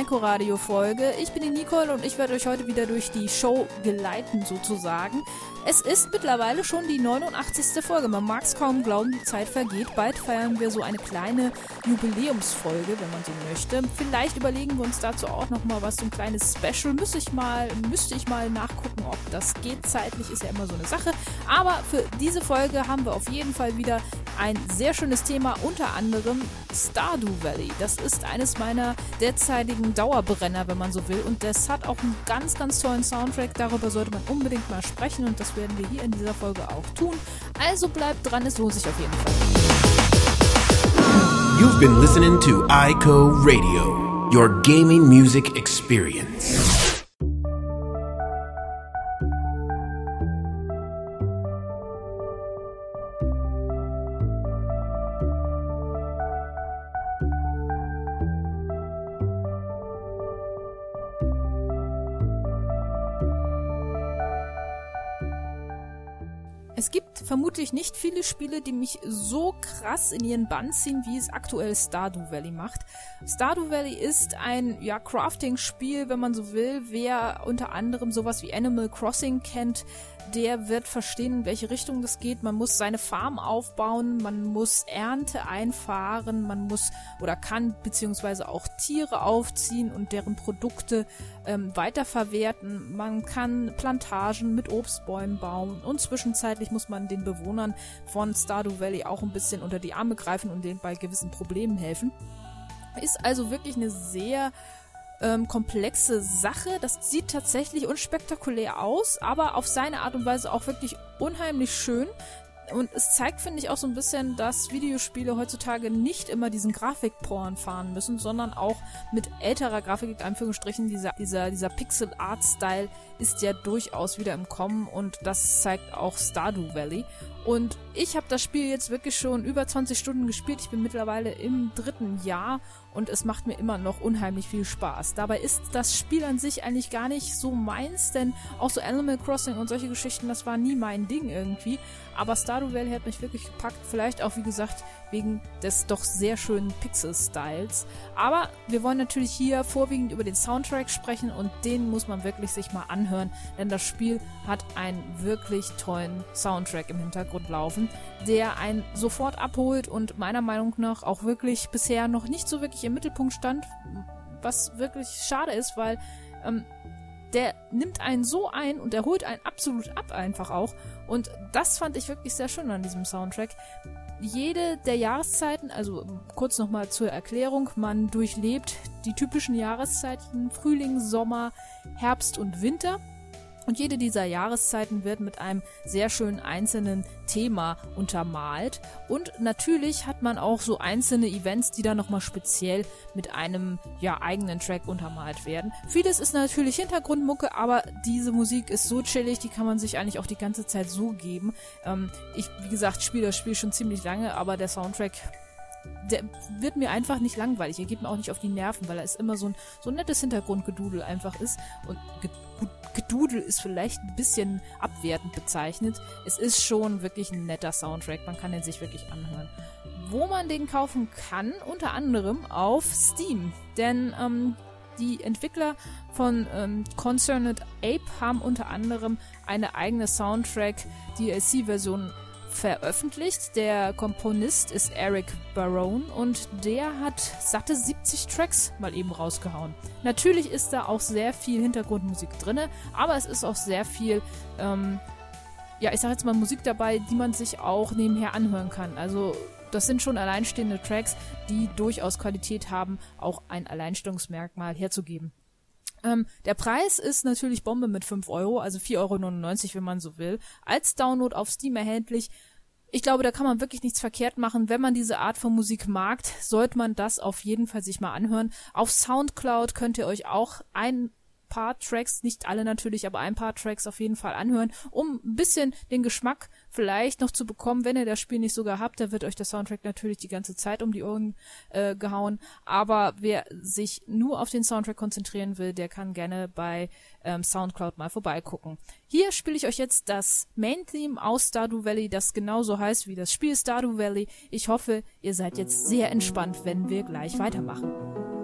Willkommen zur neuen Eiko Radio Folge. Ich bin die Nicole und ich werde euch heute wieder durch die Show geleiten sozusagen. Es ist mittlerweile schon die 89. Folge. Man mag es kaum glauben, die Zeit vergeht. Bald feiern wir so eine kleine Jubiläumsfolge, wenn man so möchte. Vielleicht überlegen wir uns dazu auch noch mal was, so ein kleines Special. Müsste ich mal, müsste ich mal nachgucken, ob das geht. Zeitlich ist ja immer so eine Sache. Aber für diese Folge haben wir auf jeden Fall wieder ein sehr schönes Thema, unter anderem Stardew Valley. Das ist eines meiner derzeitigen Dauerbrenner, wenn man so will. Und das hat auch einen ganz, ganz tollen Soundtrack. Darüber sollte man unbedingt mal sprechen und das werden wir hier in dieser Folge auch tun. Also bleibt dran, es lohnt sich auf jeden Fall. You've been listening to ICO Radio, your gaming music experience. Die mich so krass in ihren Bann ziehen, wie es aktuell Stardew Valley macht. Stardew Valley ist ein ja, Crafting-Spiel, wenn man so will. Wer unter anderem sowas wie Animal Crossing kennt, der wird verstehen, in welche Richtung das geht. Man muss seine Farm aufbauen, man muss Ernte einfahren, man muss oder kann beziehungsweise auch Tiere aufziehen und deren Produkte ähm, weiterverwerten. Man kann Plantagen mit Obstbäumen bauen und zwischenzeitlich muss man den Bewohnern von Stardew Valley auch ein bisschen unter die Arme greifen und denen bei gewissen Problemen helfen. Ist also wirklich eine sehr ähm, komplexe Sache. Das sieht tatsächlich unspektakulär aus, aber auf seine Art und Weise auch wirklich unheimlich schön. Und es zeigt, finde ich, auch so ein bisschen, dass Videospiele heutzutage nicht immer diesen Grafikporn fahren müssen, sondern auch mit älterer Grafik, in Anführungsstrichen, dieser, dieser, dieser Pixel-Art-Style ist ja durchaus wieder im Kommen und das zeigt auch Stardew Valley. Und ich habe das Spiel jetzt wirklich schon über 20 Stunden gespielt. Ich bin mittlerweile im dritten Jahr und es macht mir immer noch unheimlich viel Spaß. Dabei ist das Spiel an sich eigentlich gar nicht so meins, denn auch so Animal Crossing und solche Geschichten, das war nie mein Ding irgendwie. Aber Stardew Valley hat mich wirklich gepackt. Vielleicht auch, wie gesagt, wegen des doch sehr schönen Pixel-Styles. Aber wir wollen natürlich hier vorwiegend über den Soundtrack sprechen und den muss man wirklich sich mal anhören, denn das Spiel hat einen wirklich tollen Soundtrack im Hintergrund laufen, der einen sofort abholt und meiner Meinung nach auch wirklich bisher noch nicht so wirklich im Mittelpunkt stand, was wirklich schade ist, weil ähm, der nimmt einen so ein und er holt einen absolut ab einfach auch. Und das fand ich wirklich sehr schön an diesem Soundtrack. Jede der Jahreszeiten, also kurz nochmal zur Erklärung, man durchlebt die typischen Jahreszeiten Frühling, Sommer, Herbst und Winter. Und jede dieser Jahreszeiten wird mit einem sehr schönen einzelnen Thema untermalt. Und natürlich hat man auch so einzelne Events, die dann nochmal speziell mit einem ja, eigenen Track untermalt werden. Vieles ist natürlich Hintergrundmucke, aber diese Musik ist so chillig, die kann man sich eigentlich auch die ganze Zeit so geben. Ähm, ich, wie gesagt, spiele das Spiel schon ziemlich lange, aber der Soundtrack der wird mir einfach nicht langweilig. Er geht mir auch nicht auf die Nerven, weil er ist immer so ein, so ein nettes Hintergrundgedudel einfach ist. Und Gedudel ist vielleicht ein bisschen abwertend bezeichnet. Es ist schon wirklich ein netter Soundtrack. Man kann den sich wirklich anhören. Wo man den kaufen kann, unter anderem auf Steam. Denn ähm, die Entwickler von ähm, Concerned Ape haben unter anderem eine eigene Soundtrack-DLC-Version veröffentlicht. Der Komponist ist Eric Barone und der hat satte 70 Tracks mal eben rausgehauen. Natürlich ist da auch sehr viel Hintergrundmusik drinne, aber es ist auch sehr viel, ähm, ja, ich sag jetzt mal Musik dabei, die man sich auch nebenher anhören kann. Also das sind schon alleinstehende Tracks, die durchaus Qualität haben, auch ein Alleinstellungsmerkmal herzugeben. Ähm, der Preis ist natürlich Bombe mit 5 Euro, also 4,99 Euro, wenn man so will. Als Download auf Steam erhältlich. Ich glaube, da kann man wirklich nichts verkehrt machen. Wenn man diese Art von Musik mag, sollte man das auf jeden Fall sich mal anhören. Auf Soundcloud könnt ihr euch auch ein paar Tracks, nicht alle natürlich, aber ein paar Tracks auf jeden Fall anhören, um ein bisschen den Geschmack vielleicht noch zu bekommen. Wenn ihr das Spiel nicht sogar habt, da wird euch der Soundtrack natürlich die ganze Zeit um die Ohren äh, gehauen. Aber wer sich nur auf den Soundtrack konzentrieren will, der kann gerne bei ähm, Soundcloud mal vorbeigucken. Hier spiele ich euch jetzt das Main-Theme aus Stardew Valley, das genauso heißt wie das Spiel Stardew Valley. Ich hoffe, ihr seid jetzt sehr entspannt, wenn wir gleich weitermachen.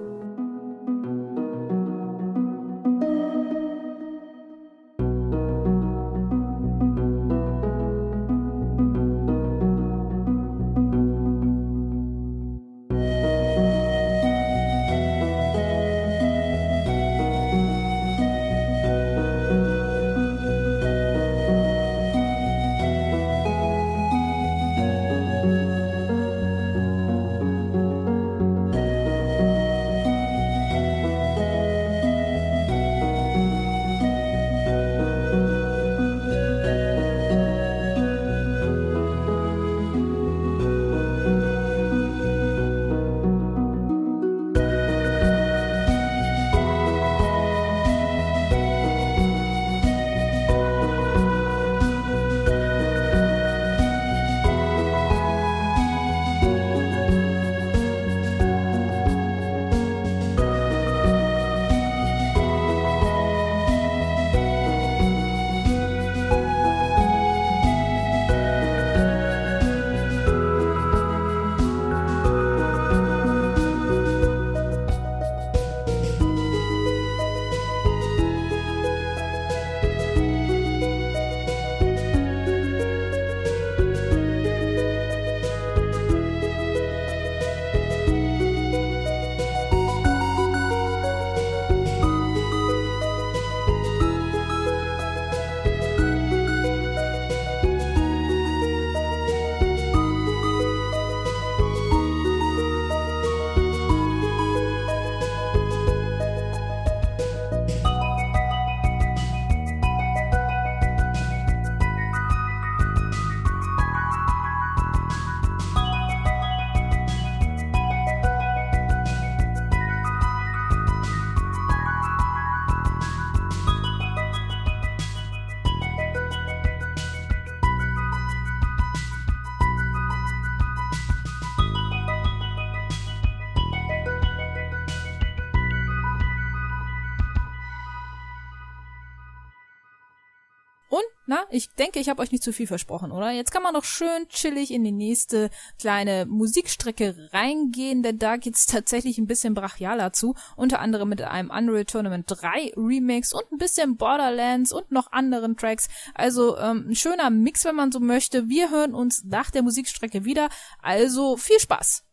Ich denke, ich habe euch nicht zu viel versprochen, oder? Jetzt kann man noch schön chillig in die nächste kleine Musikstrecke reingehen, denn da geht's tatsächlich ein bisschen brachialer zu. Unter anderem mit einem Unreal Tournament 3 Remix und ein bisschen Borderlands und noch anderen Tracks. Also ähm, ein schöner Mix, wenn man so möchte. Wir hören uns nach der Musikstrecke wieder. Also viel Spaß!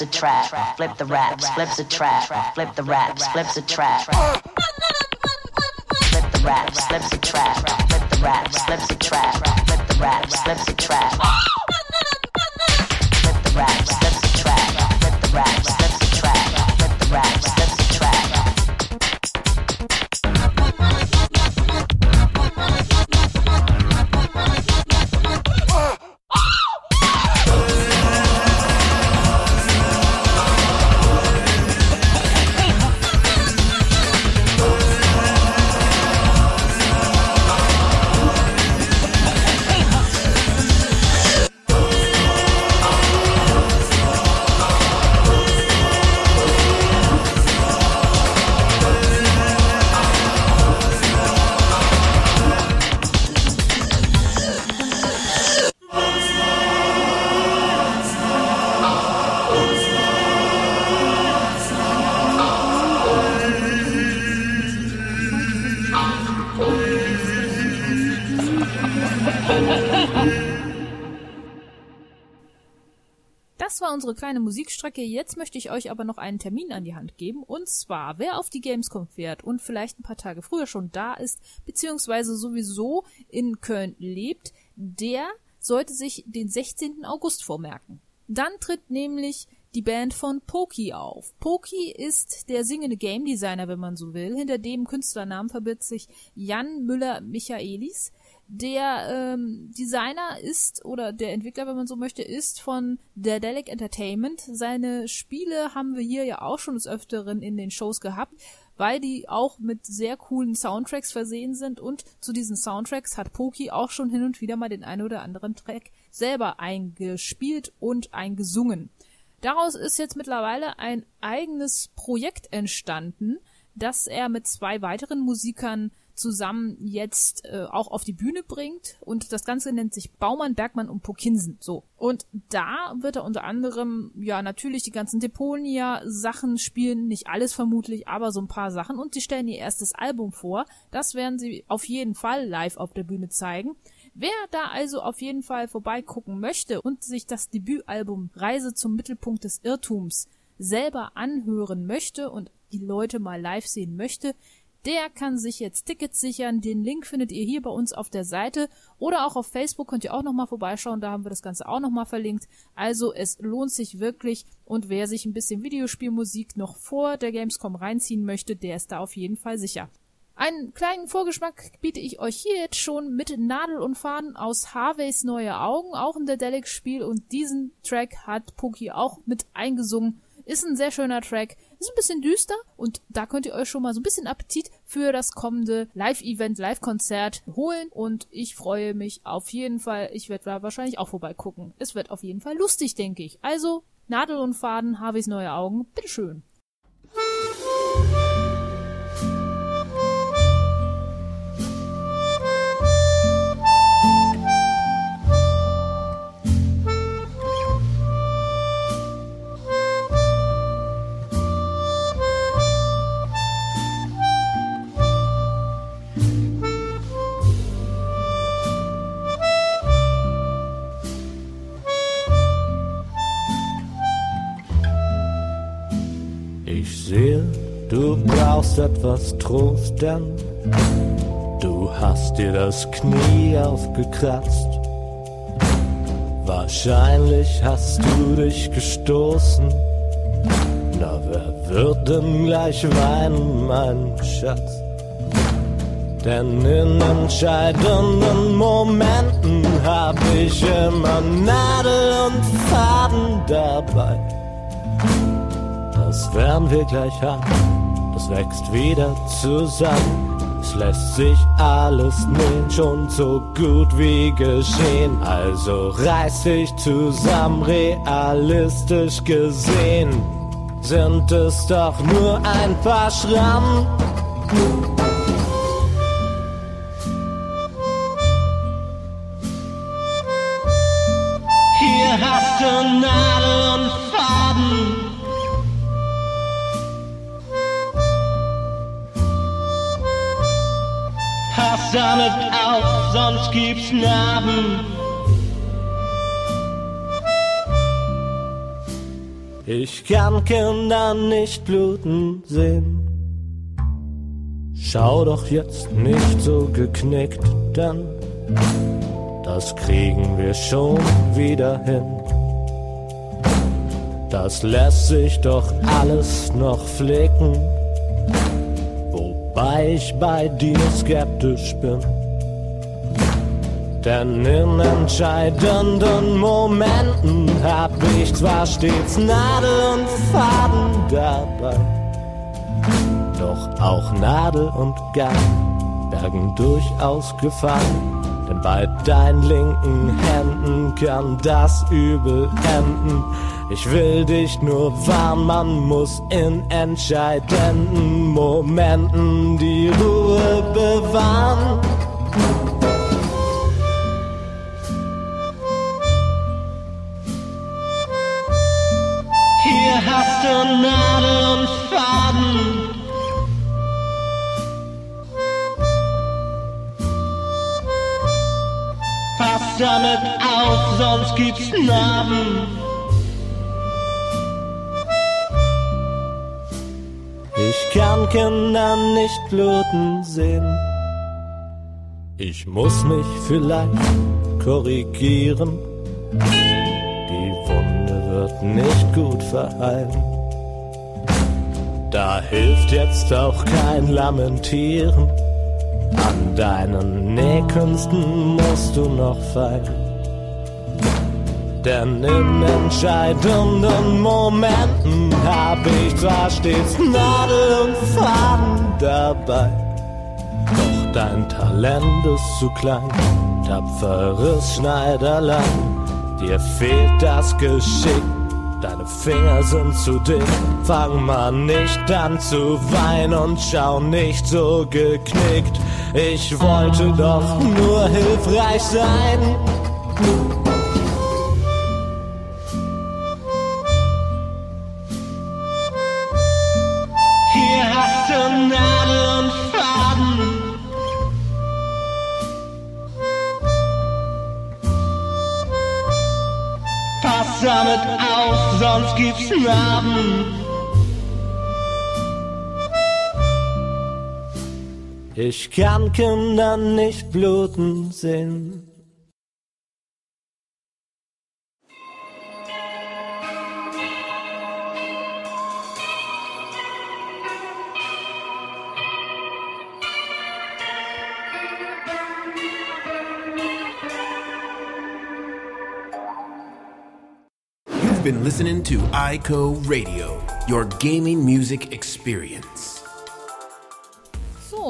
Flips a trap, flip the raps, flips a trap, flip the raps, flips a trap. Flip the raps, flips a trap, flip the raps, flips a trap, flip the raps, flips a trap. Unsere kleine Musikstrecke. Jetzt möchte ich euch aber noch einen Termin an die Hand geben. Und zwar, wer auf die Gamescom fährt und vielleicht ein paar Tage früher schon da ist, beziehungsweise sowieso in Köln lebt, der sollte sich den 16. August vormerken. Dann tritt nämlich die Band von Poki auf. Poki ist der singende Game Designer, wenn man so will. Hinter dem Künstlernamen verbirgt sich Jan Müller-Michaelis. Der ähm, Designer ist, oder der Entwickler, wenn man so möchte, ist von Daedalic Entertainment. Seine Spiele haben wir hier ja auch schon des Öfteren in den Shows gehabt, weil die auch mit sehr coolen Soundtracks versehen sind und zu diesen Soundtracks hat Poki auch schon hin und wieder mal den einen oder anderen Track selber eingespielt und eingesungen. Daraus ist jetzt mittlerweile ein eigenes Projekt entstanden, das er mit zwei weiteren Musikern zusammen jetzt äh, auch auf die Bühne bringt und das Ganze nennt sich Baumann, Bergmann und Pokinsen. So. Und da wird er unter anderem, ja, natürlich die ganzen Deponia-Sachen spielen, nicht alles vermutlich, aber so ein paar Sachen und sie stellen ihr erstes Album vor. Das werden sie auf jeden Fall live auf der Bühne zeigen. Wer da also auf jeden Fall vorbeigucken möchte und sich das Debütalbum Reise zum Mittelpunkt des Irrtums selber anhören möchte und die Leute mal live sehen möchte, der kann sich jetzt Tickets sichern. Den Link findet ihr hier bei uns auf der Seite oder auch auf Facebook könnt ihr auch nochmal vorbeischauen. Da haben wir das Ganze auch nochmal verlinkt. Also es lohnt sich wirklich und wer sich ein bisschen Videospielmusik noch vor der Gamescom reinziehen möchte, der ist da auf jeden Fall sicher. Einen kleinen Vorgeschmack biete ich euch hier jetzt schon mit Nadel und Faden aus Harveys Neue Augen, auch ein Dedelic-Spiel und diesen Track hat Poki auch mit eingesungen. Ist ein sehr schöner Track, ist ein bisschen düster und da könnt ihr euch schon mal so ein bisschen Appetit für das kommende Live-Event, Live-Konzert holen und ich freue mich auf jeden Fall. Ich werde da wahrscheinlich auch vorbeigucken. Es wird auf jeden Fall lustig, denke ich. Also Nadel und Faden, Harveys Neue Augen, bitteschön. Etwas Trost, denn du hast dir das Knie aufgekratzt. Wahrscheinlich hast du dich gestoßen. Na, wer wird denn gleich weinen, mein Schatz? Denn in entscheidenden Momenten hab ich immer Nadel und Faden dabei. Das werden wir gleich haben, wächst wieder zusammen. Es lässt sich alles nähen, schon so gut wie geschehen. Also reiß dich zusammen, realistisch gesehen. Sind es doch nur ein paar Schrammen. Hier hast du Nadel Damit auf, sonst gibt's Narben. Ich kann Kinder nicht bluten sehen. Schau doch jetzt nicht so geknickt, denn das kriegen wir schon wieder hin. Das lässt sich doch alles noch flicken, wobei ich bei dir skeptisch bin. Denn in entscheidenden Momenten hab ich zwar stets Nadel und Faden dabei, doch auch Nadel und Garn bergen durchaus Gefahren. Denn bei deinen linken Händen kann das übel enden. Ich will dich nur warnen, man muss in entscheidenden Momenten die Ruhe bewahren. Damit auf, sonst gibt's Narben. Ich kann Kinder nicht bluten sehen. Ich muss mich vielleicht korrigieren. Die Wunde wird nicht gut verheilen. Da hilft jetzt auch kein Lamentieren. An deinen Nähkünsten musst du noch feilen. Denn in entscheidenden Momenten hab ich zwar stets Nadel und Faden dabei. Doch dein Talent ist zu klein, tapferes Schneiderlein. Dir fehlt das Geschick, deine Finger sind zu dick. Fang mal nicht an zu weinen und schau nicht so geknickt. Ich wollte doch nur hilfreich sein. Hier hast du Nadel und Faden. Pass damit auf, sonst gibt's Narben. Ich kann Kinder nicht bluten sehen. You've been listening to ICO Radio, your gaming music experience.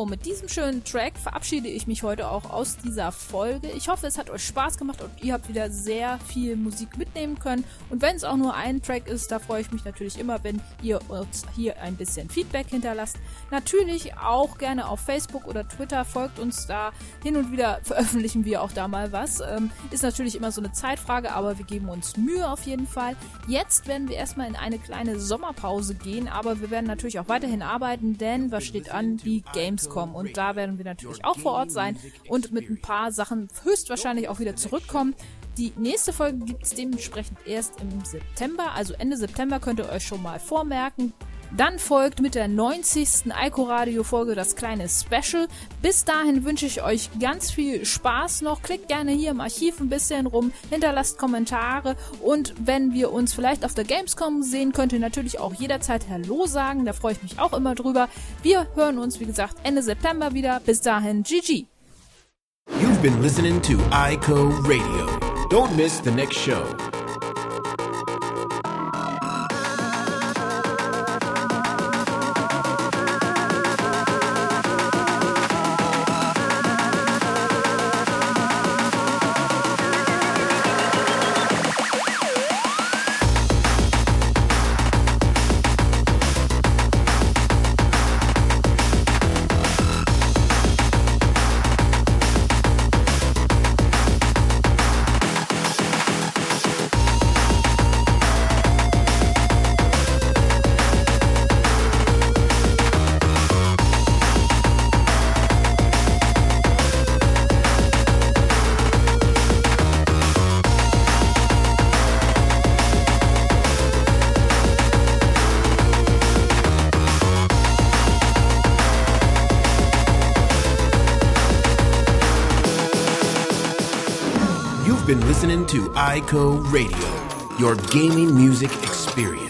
So, mit diesem schönen Track verabschiede ich mich heute auch aus dieser Folge. Ich hoffe, es hat euch Spaß gemacht und ihr habt wieder sehr viel Musik mitnehmen können. Und wenn es auch nur ein Track ist, da freue ich mich natürlich immer, wenn ihr uns hier ein bisschen Feedback hinterlasst. Natürlich auch gerne auf Facebook oder Twitter, folgt uns da. Hin und wieder veröffentlichen wir auch da mal was. Ähm, ist natürlich immer so eine Zeitfrage, aber wir geben uns Mühe auf jeden Fall. Jetzt werden wir erstmal in eine kleine Sommerpause gehen, aber wir werden natürlich auch weiterhin arbeiten, denn was steht an? Die Gamescom. Und da werden wir natürlich auch vor Ort sein und mit ein paar Sachen höchstwahrscheinlich auch wieder zurückkommen. Die nächste Folge gibt es dementsprechend erst im September, also Ende September könnt ihr euch schon mal vormerken. Dann folgt mit der 90. Ico Radio Folge das kleine Special. Bis dahin wünsche ich euch ganz viel Spaß noch. Klickt gerne hier im Archiv ein bisschen rum, hinterlasst Kommentare und wenn wir uns vielleicht auf der Gamescom sehen, könnt ihr natürlich auch jederzeit Hallo sagen. Da freue ich mich auch immer drüber. Wir hören uns, wie gesagt, Ende September wieder. Bis dahin, GG. You've been listening to ICO Radio. Don't miss the next show. Listening to ICO Radio, your gaming music experience.